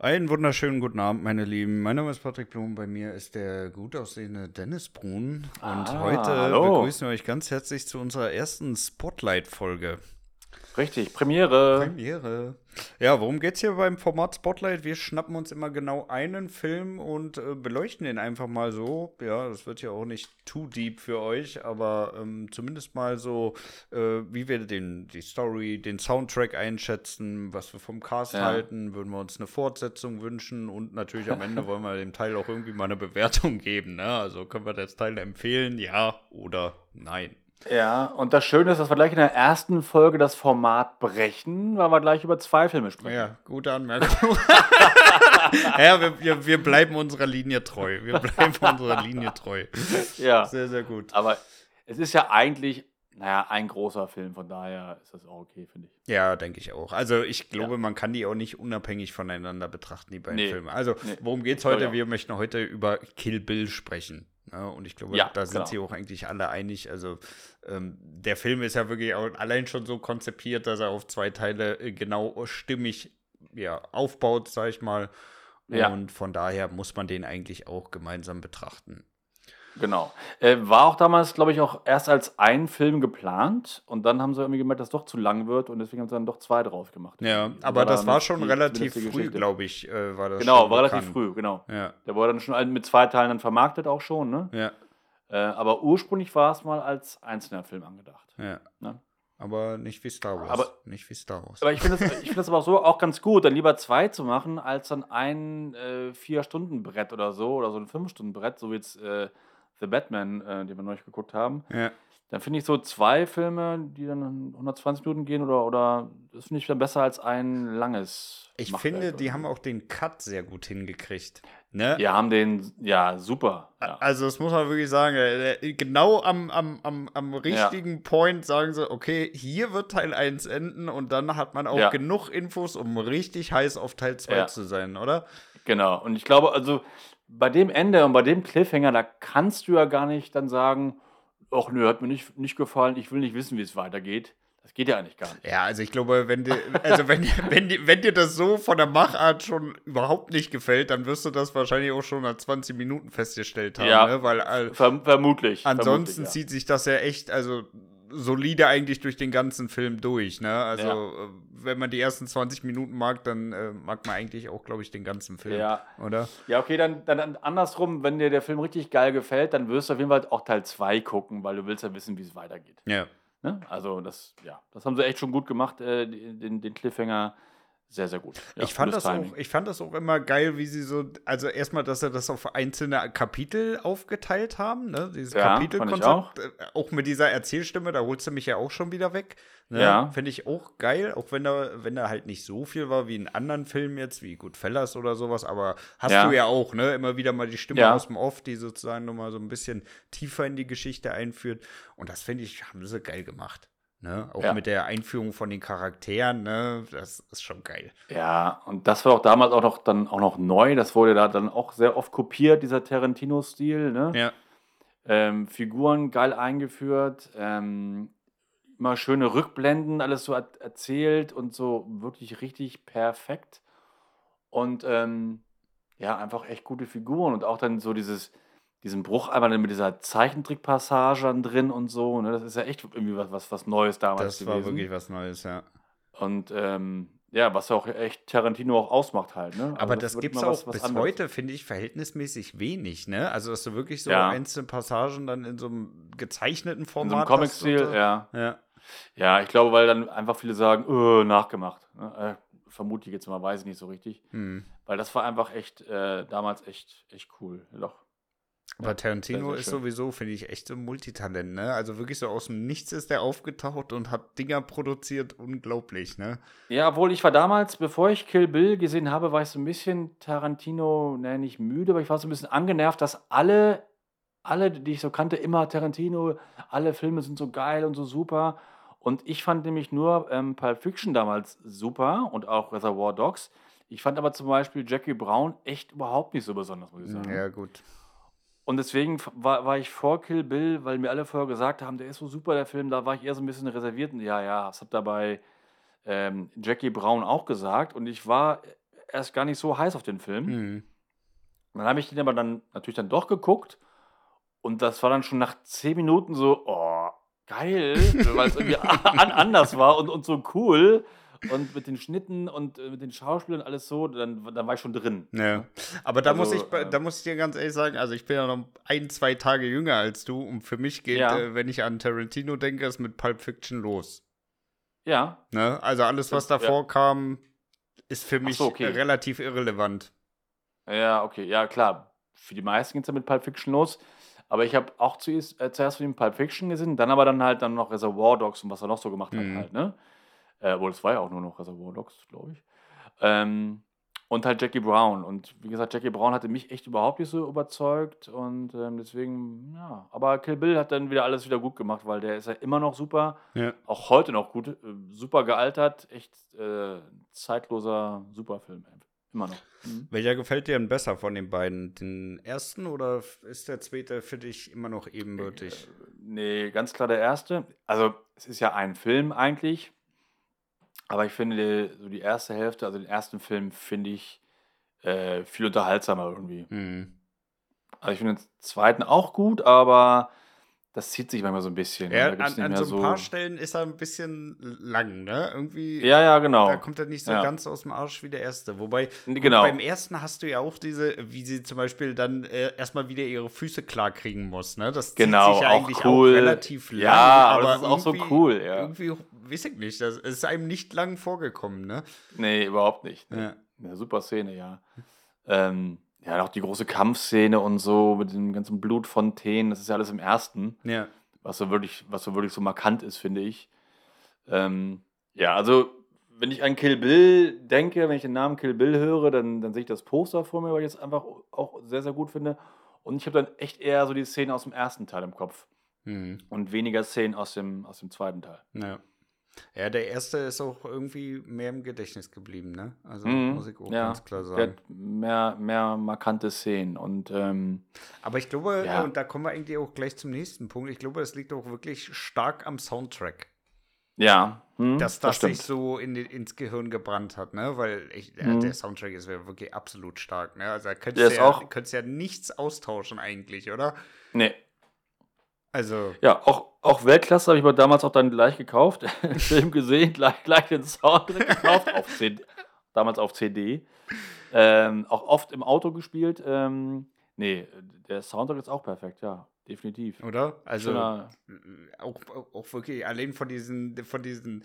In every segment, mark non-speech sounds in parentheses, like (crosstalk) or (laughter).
Einen wunderschönen guten Abend, meine Lieben. Mein Name ist Patrick Blum. Bei mir ist der gut aussehende Dennis Brun. Und Ah, heute hallo. begrüßen wir euch ganz herzlich zu unserer ersten Spotlight-Folge. Richtig, Premiere. Premiere. Ja, worum geht's hier beim Format Spotlight? Wir schnappen uns immer genau einen Film und äh, beleuchten den einfach mal so. Ja, das wird ja auch nicht too deep für euch, aber ähm, zumindest mal so, äh, wie wir den, die Story, den Soundtrack einschätzen, was wir vom Cast Ja. halten, würden wir uns eine Fortsetzung wünschen und natürlich am Ende wollen wir dem Teil auch irgendwie mal eine Bewertung geben. Ne? Also können wir das Teil empfehlen, ja oder nein. Ja, und das Schöne ist, dass wir gleich in der ersten Folge das Format brechen, weil wir gleich über zwei Filme sprechen. Ja, gute Anmerkung. (laughs) ja, wir, wir, wir bleiben unserer Linie treu. Wir bleiben (laughs) unserer Linie treu. Ja. Sehr, sehr gut. Aber es ist ja eigentlich, naja, ein großer Film, von daher ist das auch okay, finde ich. Ja, denke ich auch. Also ich glaube, Ja. man kann die auch nicht unabhängig voneinander betrachten, die beiden Nee. Filme. Also worum geht's heute? Wir möchten heute über Kill Bill sprechen. Ja, und ich glaube, Ja, da sind sie auch eigentlich alle einig. Also ähm, der Film ist ja wirklich auch allein schon so konzipiert, dass er auf zwei Teile äh, genau stimmig ja, aufbaut, sag ich mal. Ja. Und von daher muss man den eigentlich auch gemeinsam betrachten. Genau. Äh, war auch damals, glaube ich, auch erst als ein Film geplant und dann haben sie irgendwie gemerkt, dass es doch zu lang wird und deswegen haben sie dann doch zwei draus gemacht. Ja, Das aber das war schon die- relativ früh, glaube ich, äh, war das Genau, war relativ bekannt. früh, genau. Ja, Der wurde dann schon mit zwei Teilen dann vermarktet auch schon, ne? ja, Äh, aber ursprünglich war es mal als einzelner Film angedacht. ja. Ne? Aber nicht wie Star Wars. Aber- nicht wie Star Wars. Aber ich finde es (laughs) ich find das aber auch so auch ganz gut, dann lieber zwei zu machen, als dann ein äh, Vier-Stunden-Brett oder so, oder so ein Fünf-Stunden-Brett, so wie jetzt äh, The Batman, äh, den wir neulich geguckt haben. ja. Dann finde ich so zwei Filme, die dann 120 Minuten gehen, oder, oder das finde ich dann besser als ein langes. Ich Machwerk finde, die so. haben auch den Cut sehr gut hingekriegt. Ne? Die haben den, ja, super. Ja. Also, das muss man wirklich sagen. äh, Genau am, am, am, am richtigen Point sagen sie, okay, hier wird Teil 1 enden und dann hat man auch Ja. genug Infos, um richtig heiß auf Teil 2 Ja. zu sein, oder? Genau. Und ich glaube, also bei dem Ende und bei dem Cliffhanger, da kannst du ja gar nicht dann sagen, ach nö, hat mir nicht, nicht gefallen, ich will nicht wissen, wie es weitergeht. Das geht ja eigentlich gar nicht. Ja, also ich glaube, wenn dir, also wenn, (laughs) wenn, dir- wenn dir das so von der Machart schon überhaupt nicht gefällt, dann wirst du das wahrscheinlich auch schon nach 20 Minuten festgestellt haben, Ja. ne? Weil äh, Verm vermutlich. ansonsten vermutlich, zieht sich das ja echt, also solide eigentlich durch den ganzen Film durch, ne? Also Ja. äh, wenn man die ersten 20 Minuten mag, dann äh, mag man eigentlich auch, glaube ich, den ganzen Film, Ja. oder? ja. okay, dann, dann, andersrum, wenn dir der Film richtig geil gefällt, dann wirst du auf jeden Fall auch Teil 2 gucken, weil du willst ja wissen, wie es weitergeht. Ja. Ne? Also das, ja, das haben sie echt schon gut gemacht, äh, den, den Cliffhanger. Sehr, sehr gut. Ja, ich, fand das Timing. auch, ich fand das auch immer geil, wie sie so, also erstmal, dass sie das auf einzelne Kapitel aufgeteilt haben, ne? Dieses Ja, Kapitelkonzept, äh, auch mit dieser Erzählstimme, da holst du mich ja auch schon wieder weg. Ne? Ja. Finde ich auch geil, auch wenn da, wenn da halt nicht so viel war wie in anderen Filmen jetzt, wie Goodfellas oder sowas, aber hast Ja. du ja auch, ne? Immer wieder mal die Stimme Ja. aus dem Off, die sozusagen nochmal so ein bisschen tiefer in die Geschichte einführt. Und das finde ich, haben sie geil gemacht. Ne? Auch Ja. mit der Einführung von den Charakteren, ne? Das ist schon geil. Ja, und das war auch damals auch noch dann auch noch neu. Das wurde da dann auch sehr oft kopiert, dieser Tarantino-Stil. Ne? Ja. Ähm, Figuren geil eingeführt, ähm, immer schöne Rückblenden, alles so er erzählt und so wirklich richtig perfekt. Und ähm, ja, einfach echt gute Figuren und auch dann so dieses, diesen Bruch einmal mit dieser Zeichentrickpassage dann drin und so. Ne? Das ist ja echt irgendwie was, was, was Neues damals Das war gewesen. wirklich was Neues, ja. Und ähm, ja, was ja auch echt Tarantino auch ausmacht halt. Ne? Also Aber das, wird gibt es auch was- was bis anderes. heute, finde ich, verhältnismäßig wenig, ne? Also, dass du wirklich so Ja. einzelne Passagen dann in so einem gezeichneten In so Format einem Comic-Stil, so. ja. Ja. Ja, ich glaube, weil dann einfach viele sagen, öh, nachgemacht. Ne? Äh, vermute ich jetzt mal, weiß ich nicht so richtig. Hm. Weil das war einfach echt, äh, damals echt, echt cool. Doch. Aber Tarantino ist sowieso, finde ich, echt so ein Multitalent, ne? Also wirklich so aus dem Nichts ist der aufgetaucht und hat Dinger produziert, unglaublich, ne? Ja, obwohl ich war damals, bevor ich Kill Bill gesehen habe, war ich so ein bisschen Tarantino, ne, nicht müde, aber ich war so ein bisschen angenervt, dass alle, alle, die ich so kannte, immer Tarantino, alle Filme sind so geil und so super. Und ich fand nämlich nur ähm, Pulp Fiction damals super und auch Reservoir Dogs. Ich fand aber zum Beispiel Jackie Brown echt überhaupt nicht so besonders, muss ich sagen. Ja, gut. Und deswegen war, war ich vor Kill Bill, weil mir alle vorher gesagt haben, der ist so super, der Film, da war ich eher so ein bisschen reserviert. Und ja, ja, das hat dabei ähm, Jackie Brown auch gesagt. Und ich war erst gar nicht so heiß auf den Film. Mhm. Dann habe ich den aber dann natürlich dann doch geguckt und das war dann schon nach zehn Minuten so, oh, geil, weil es irgendwie (laughs) an, anders war und, und so cool und mit den Schnitten und äh, mit den Schauspielern alles so, dann, dann war ich schon drin. Ja. Aber da, muss Also, ich, bei- ähm, da muss ich dir ganz ehrlich sagen, also ich bin ja noch ein, zwei Tage jünger als du und für mich geht, Ja. äh, wenn ich an Tarantino denke, es mit Pulp Fiction los. Ja, Ne? Also alles, was Ja. davor kam, ist für mich so, okay. äh, relativ irrelevant. ja, okay, ja klar. Für die meisten geht es ja mit Pulp Fiction los. Aber ich habe auch zuerst, äh, zuerst von ihm Pulp Fiction gesehen, dann aber dann halt dann noch Reservoir Dogs und was er noch so gemacht Mhm. hat halt, ne? Äh, wohl, es war ja auch nur noch Reservoir Dogs, glaube ich. Ähm, und halt Jackie Brown. Und wie gesagt, Jackie Brown hatte mich echt überhaupt nicht so überzeugt. Und ähm, deswegen, ja. Aber Kill Bill hat dann wieder alles wieder gut gemacht, weil der ist ja immer noch super. Ja. Auch heute noch gut. Äh, super gealtert. Echt äh, zeitloser Superfilm. Immer noch. Mhm. Welcher gefällt dir denn besser von den beiden? Den ersten oder ist der zweite für dich immer noch ebenbürtig? Nee, ganz klar der erste. Also, es ist ja ein Film eigentlich. Aber ich finde, so die erste Hälfte, also den ersten Film, finde ich äh, viel unterhaltsamer irgendwie. Mhm. Also, ich finde den zweiten auch gut, aber das zieht sich manchmal so ein bisschen. Ja, an, an so ein paar Stellen ist er ein bisschen lang, ne? Irgendwie. Ja, ja, genau. Da kommt er nicht so Ja. ganz aus dem Arsch wie der erste. Wobei, Genau. beim ersten hast du ja auch diese, wie sie zum Beispiel dann äh, erstmal wieder ihre Füße klar kriegen muss, ne? Das zieht Genau, sich ja auch eigentlich cool. auch relativ lang. Ja, aber das ist auch so cool, ja. Irgendwie, weiß ich nicht, das ist einem nicht lang vorgekommen, ne? Nee, überhaupt nicht. Nee. Ja. Eine super Szene, ja. Ähm, ja, auch die große Kampfszene und so mit den ganzen Blutfontänen, das ist ja alles im ersten. Ja. was so wirklich, was so wirklich so markant ist, finde ich. Ähm, ja, also wenn ich an Kill Bill denke, wenn ich den Namen Kill Bill höre, dann, dann sehe ich das Poster vor mir, weil ich es einfach auch sehr, sehr gut finde. Und ich habe dann echt eher so die Szenen aus dem ersten Teil im Kopf Mhm. und weniger Szenen aus dem, aus dem zweiten Teil. ja. Ja, der erste ist auch irgendwie mehr im Gedächtnis geblieben, ne? Also Mhm, muss ich auch ja, ganz klar sagen. mehr, mehr markante Szenen und ähm, Aber ich glaube, Ja. und da kommen wir eigentlich auch gleich zum nächsten Punkt, ich glaube, es liegt auch wirklich stark am Soundtrack. ja, hm, dass das, stimmt. sich so in, ins Gehirn gebrannt hat, ne? Weil ich, äh, Mhm. der Soundtrack ist ja wirklich absolut stark, ne? Also da könntest du ja, könntest ja nichts austauschen eigentlich, oder? Nee, Also, Ja, auch, auch Weltklasse habe ich aber damals auch dann gleich gekauft. (laughs) Film gesehen, gleich, gleich den Soundtrack (laughs) gekauft. Auf CD, damals auf CD. Ähm, auch oft im Auto gespielt. Ähm, nee, der Soundtrack ist auch perfekt, ja, definitiv. oder? Also Schöner- äh, auch, auch, wirklich allein von diesen, von diesen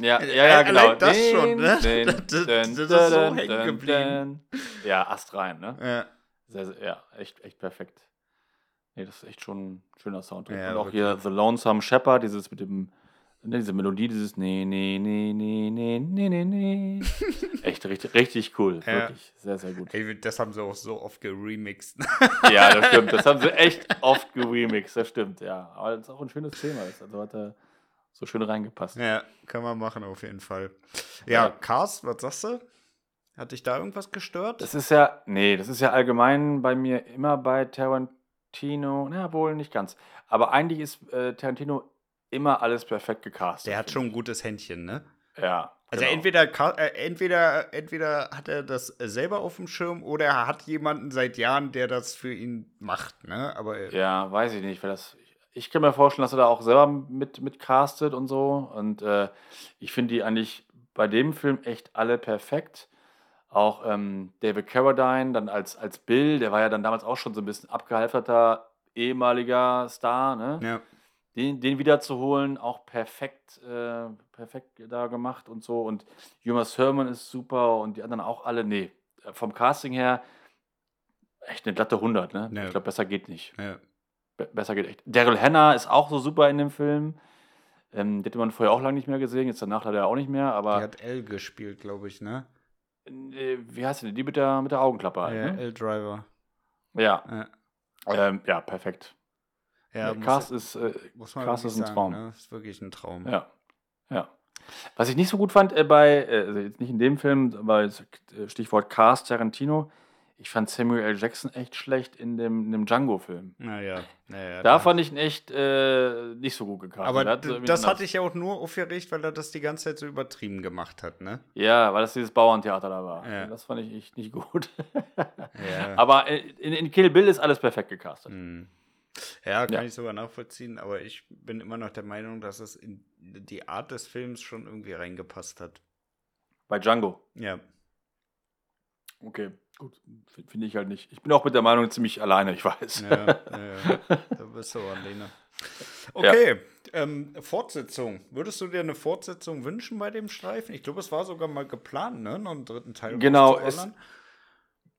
ja, ja, ja, genau. Allein das schon, ne? Den, (laughs) Das, ist so hängen geblieben. Ja, astrein, ne? Ja. Sehr, sehr, ja, echt, echt perfekt. Nee, das ist echt schon ein schöner Soundtrack. Ja, Und auch hier The Lonesome Shepherd, dieses mit dem, ne, diese Melodie, dieses Nee, nee, nee, nee, nee, nee, nee, nee. (laughs) echt richtig, richtig cool. Ja. Wirklich. Sehr, sehr gut. Ey, das haben sie auch so oft geremixed. (laughs) Ja, das stimmt. Das haben sie (laughs) echt oft geremixed, das stimmt, ja. Aber das ist auch ein schönes Thema. Das also hat er so schön reingepasst. ja, kann man machen auf jeden Fall. Ja, Ja. Cars, was sagst du? Hat dich da irgendwas gestört? Das ist ja, nee, das ist ja allgemein bei mir immer bei Tarantino, na wohl nicht ganz. Aber eigentlich ist äh, Tarantino immer alles perfekt gecastet. Der hat schon ein gutes Händchen, ne? Ja. Also genau. entweder, äh, entweder, entweder hat er das äh, selber auf dem Schirm oder er hat jemanden seit Jahren, der das für ihn macht, ne? Aber äh, Ja, weiß ich nicht, weil das. Ich kann mir vorstellen, dass er da auch selber mit, mit castet und so. Und äh, ich finde die eigentlich bei dem Film echt alle perfekt. Auch ähm, David Carradine dann als, als Bill, der war ja dann damals auch schon so ein bisschen abgehalfterter ehemaliger Star, ne? ja. Den, den wiederzuholen, auch perfekt, äh, perfekt da gemacht und so. Und Uma Thurman ist super und die anderen auch alle. Nee, vom Casting her echt eine glatte 100, ne? Ja. Ich glaube, besser geht nicht. ja. Be besser geht echt. Daryl Hannah ist auch so super in dem Film. Ähm, den hätte man vorher auch lange nicht mehr gesehen, jetzt danach leider auch nicht mehr, Die aber hat L gespielt, glaube ich, ne? Äh, wie heißt die denn? Die mit der, mit der Augenklappe halt, Ja, ne? L-Driver. Ja, Ja, ähm, ja, perfekt. ja Cast ist, äh, wirklich ist ein sagen, Traum. Ne? Ist wirklich ein Traum. Ja, ja. Was ich nicht so gut fand äh, bei, äh, also jetzt nicht in dem Film, aber jetzt, äh, Stichwort Cast Tarantino, ich fand Samuel L. Jackson echt schlecht in dem, in dem Django-Film. Naja, naja. Da fand ich ihn echt äh, nicht so gut gecastet. Aber das anders- hatte ich ja auch nur aufgeregt, weil er das die ganze Zeit so übertrieben gemacht hat, ne? Ja, weil das dieses Bauerntheater da war. Ja. Das fand ich echt nicht gut. (laughs) Ja. Aber in, in Kill Bill ist alles perfekt gecastet. Hm. Ja, kann Ja. ich sogar nachvollziehen, aber ich bin immer noch der Meinung, dass es in die Art des Films schon irgendwie reingepasst hat. Bei Django. Ja. Okay, gut. Finde ich halt nicht. Ich bin auch mit der Meinung ziemlich alleine, ich weiß. Ja, ja, (laughs) da bist du alleine. Okay, ähm, Fortsetzung. Würdest du dir eine Fortsetzung wünschen bei dem Streifen? Ich glaube, es war sogar mal geplant, ne? Noch einen dritten Teil Genau, rauszuballern.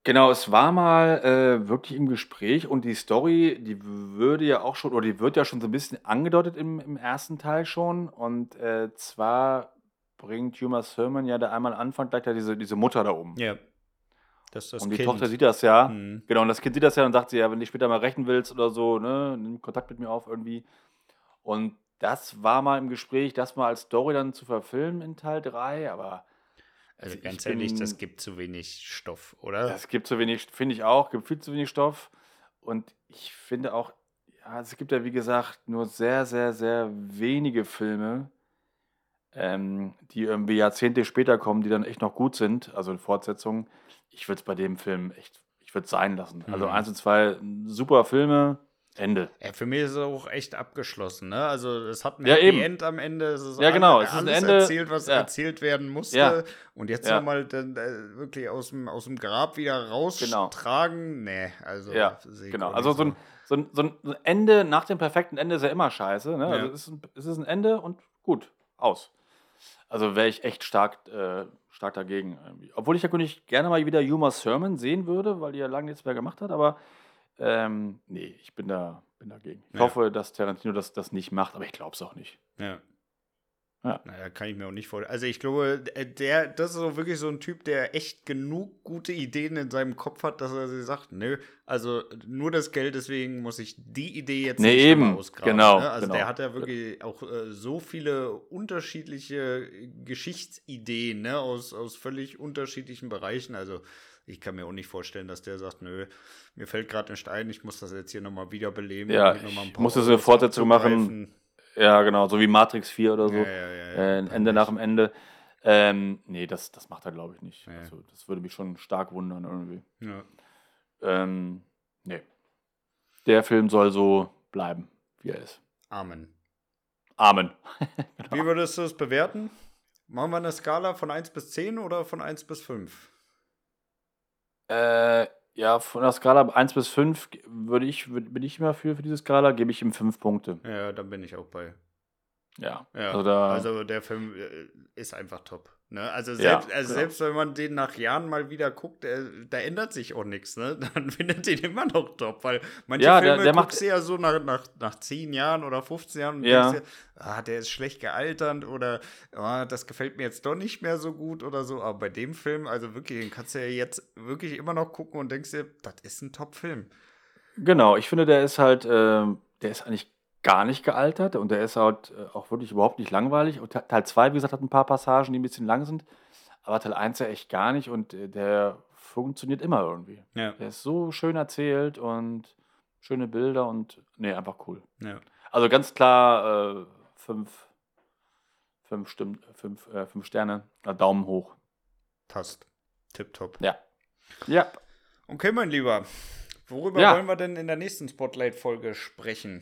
Genau, es war mal äh, wirklich im Gespräch und die Story, die würde ja auch schon, oder die wird ja schon so ein bisschen angedeutet im, im ersten Teil schon. Und äh, zwar bringt Uma Thurman ja da einmal Anfang gleich da diese, diese Mutter da um. Ja. Das das und die kind. Tochter sieht das ja. Mhm. Genau, und das Kind sieht das ja und sagt sie, ja, wenn du später mal rächen willst oder so, ne, nimm Kontakt mit mir auf irgendwie. Und das war mal im Gespräch, das mal als Story dann zu verfilmen in Teil 3, aber Also ganz ehrlich, bin- das gibt zu wenig Stoff, oder? es gibt zu wenig, finde ich auch, gibt viel zu wenig Stoff. Und ich finde auch, ja, es gibt ja wie gesagt nur sehr, sehr, sehr wenige Filme, ähm, die irgendwie Jahrzehnte später kommen, die dann echt noch gut sind, also in Fortsetzungen. Ich würde es bei dem Film echt, ich würde es sein lassen. Also Mhm. eins und zwei, super Filme, Ende. Ja, für mich ist es auch echt abgeschlossen, ne? Also es hat ein Ja, Happy. End am Ende. Es ist Ja, genau, alles, es ist ein Ende, erzählt, was ja. erzählt werden musste. Ja. Und jetzt Ja. nochmal dann äh, wirklich aus dem, aus dem Grab wieder Genau. raustragen. Nee, also Ja, genau. Also so ein, so, ein, so ein Ende nach dem perfekten Ende ist ja immer scheiße. Ne? Also es ist, ein, es ist ein Ende und gut, aus. Also wäre ich echt stark, äh, stark dagegen. Obwohl ich ja nicht gerne mal wieder Uma Thurman sehen würde, weil die ja lange nichts mehr gemacht hat, aber ähm, nee, ich bin da bin dagegen. Ich Ja. hoffe, dass Tarantino das, das nicht macht, aber ich glaube es auch nicht. Ja. Ja. Naja, kann ich mir auch nicht vorstellen. Also ich glaube, äh, der, das ist so wirklich so ein Typ, der echt genug gute Ideen in seinem Kopf hat, dass er sich sagt, nö, also nur das Geld, deswegen muss ich die Idee jetzt Nee, nicht eben. ausgraben. Genau, ne? Also genau. der hat ja wirklich auch äh, so viele unterschiedliche Geschichtsideen, ne, aus, aus völlig unterschiedlichen Bereichen. Also ich kann mir auch nicht vorstellen, dass der sagt, nö, mir fällt gerade ein Stein, ich muss das jetzt hier nochmal wiederbeleben. Ja, ich muss Euros eine Fortsetzung machen. Ja, genau, so wie Matrix 4 oder so. Ja, ja, äh, Ende nach dem Ende. Ähm, nee, das, das macht er, glaube ich, nicht. Also, das würde mich schon stark wundern irgendwie. Ja. Ähm, nee. Der Film soll so bleiben, wie er ist. Amen. Amen. (laughs) Wie würdest du es bewerten? Machen wir eine Skala von 1 bis 10 oder von 1 bis 5? Äh, ja, von der Skala 1 bis 5 würde ich, würd, bin ich immer für, für diese Skala, gebe ich ihm 5 Punkte. Ja, da bin ich auch bei. Ja. Ja, Also also der Film äh, ist einfach top. Ne? Also, Ja, selbst, also genau. selbst wenn man den nach Jahren mal wieder guckt, äh, da ändert sich auch nichts. Ne? (laughs) Dann findet den immer noch top, weil manche Ja, der- Filme der macht- guckst du ja so nach, nach, nach 10 Jahren oder 15 Jahren und Ja. denkst dir, ah, der ist schlecht gealtert oder ah, das gefällt mir jetzt doch nicht mehr so gut oder so. Aber bei dem Film, also wirklich, den kannst du ja jetzt wirklich immer noch gucken und denkst dir, das ist ein Top-Film. Genau, ich finde, der ist halt, ähm, der ist eigentlich gar nicht gealtert und der ist halt äh, auch wirklich überhaupt nicht langweilig. Und Te- Teil 2, wie gesagt, hat ein paar Passagen, die ein bisschen lang sind, aber Teil 1 ja echt gar nicht und äh, der funktioniert immer irgendwie. Ja. Der ist so schön erzählt und schöne Bilder und nee, einfach cool. ja. Also ganz klar äh, fünf, fünf, Stimmen, fünf, äh, fünf Sterne, äh, Daumen hoch. Passt. Tipptopp. Ja. Ja. Okay, mein Lieber. Worüber Ja. wollen wir denn in der nächsten Spotlight-Folge sprechen?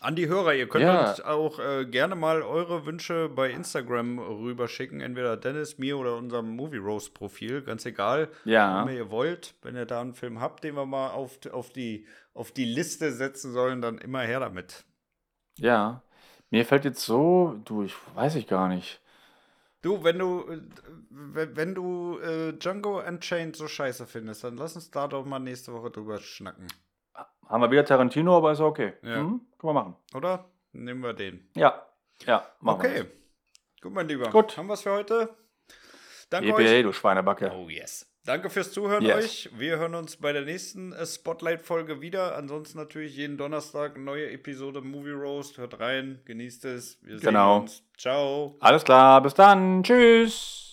An die Hörer, ihr könnt Ja. uns auch äh, gerne mal eure Wünsche bei Instagram rüberschicken. Entweder Dennis, mir oder unserem Movie Roast Profil. Ganz egal, Ja. wenn ihr wollt. Wenn ihr da einen Film habt, den wir mal auf, auf, die, auf die Liste setzen sollen, dann immer her damit. Ja. Mir fällt jetzt so, du, ich weiß ich gar nicht. Du, wenn du, äh, wenn wenn du äh, Django Unchained so scheiße findest, dann lass uns da doch mal nächste Woche drüber schnacken. Haben wir wieder Tarantino, aber ist okay. Ja. Mhm, können wir machen. Oder? Nehmen wir den. Ja. Ja, machen Okay. wir. Gut, mein Lieber. Gut. Haben wir es für heute? Danke EPA, euch. du Schweinebacke. Oh yes. Danke fürs Zuhören Yes. euch. Wir hören uns bei der nächsten äh, Spotlight-Folge wieder. Ansonsten natürlich jeden Donnerstag eine neue Episode Movie Roast. Hört rein, genießt es. Wir Genau. sehen uns. Ciao. Alles klar, bis dann. Tschüss.